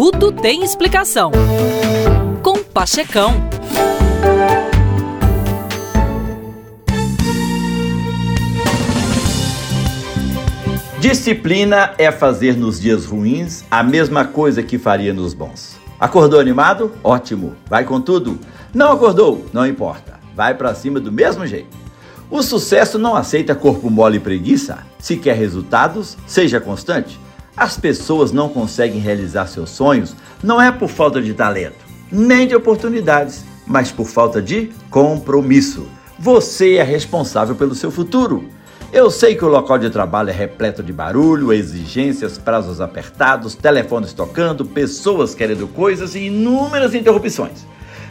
tudo tem explicação. Com Pachecão. Disciplina é fazer nos dias ruins a mesma coisa que faria nos bons. Acordou animado? Ótimo. Vai com tudo. Não acordou? Não importa. Vai para cima do mesmo jeito. O sucesso não aceita corpo mole e preguiça. Se quer resultados, seja constante. As pessoas não conseguem realizar seus sonhos não é por falta de talento, nem de oportunidades, mas por falta de compromisso. Você é responsável pelo seu futuro. Eu sei que o local de trabalho é repleto de barulho, exigências, prazos apertados, telefones tocando, pessoas querendo coisas e inúmeras interrupções.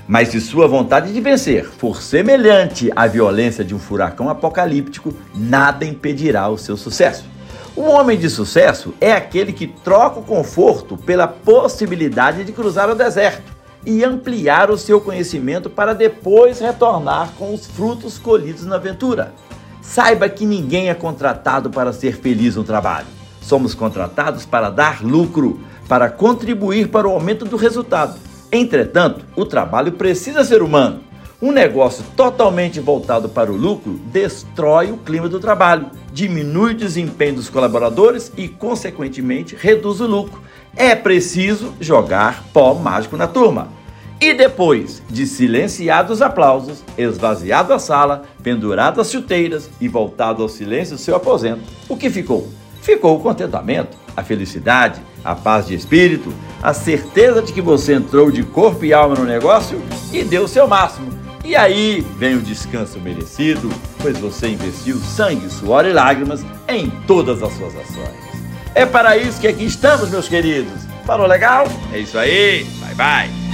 Mas se sua vontade de vencer for semelhante à violência de um furacão apocalíptico, nada impedirá o seu sucesso. Um homem de sucesso é aquele que troca o conforto pela possibilidade de cruzar o deserto e ampliar o seu conhecimento para depois retornar com os frutos colhidos na aventura. Saiba que ninguém é contratado para ser feliz no trabalho. Somos contratados para dar lucro, para contribuir para o aumento do resultado. Entretanto, o trabalho precisa ser humano. Um negócio totalmente voltado para o lucro destrói o clima do trabalho, diminui o desempenho dos colaboradores e, consequentemente, reduz o lucro. É preciso jogar pó mágico na turma. E depois de silenciados os aplausos, esvaziado a sala, pendurado as chuteiras e voltado ao silêncio do seu aposento, o que ficou? Ficou o contentamento, a felicidade, a paz de espírito, a certeza de que você entrou de corpo e alma no negócio e deu o seu máximo. E aí vem o descanso merecido, pois você investiu sangue, suor e lágrimas em todas as suas ações. É para isso que aqui estamos, meus queridos. Falou legal? É isso aí. Bye bye.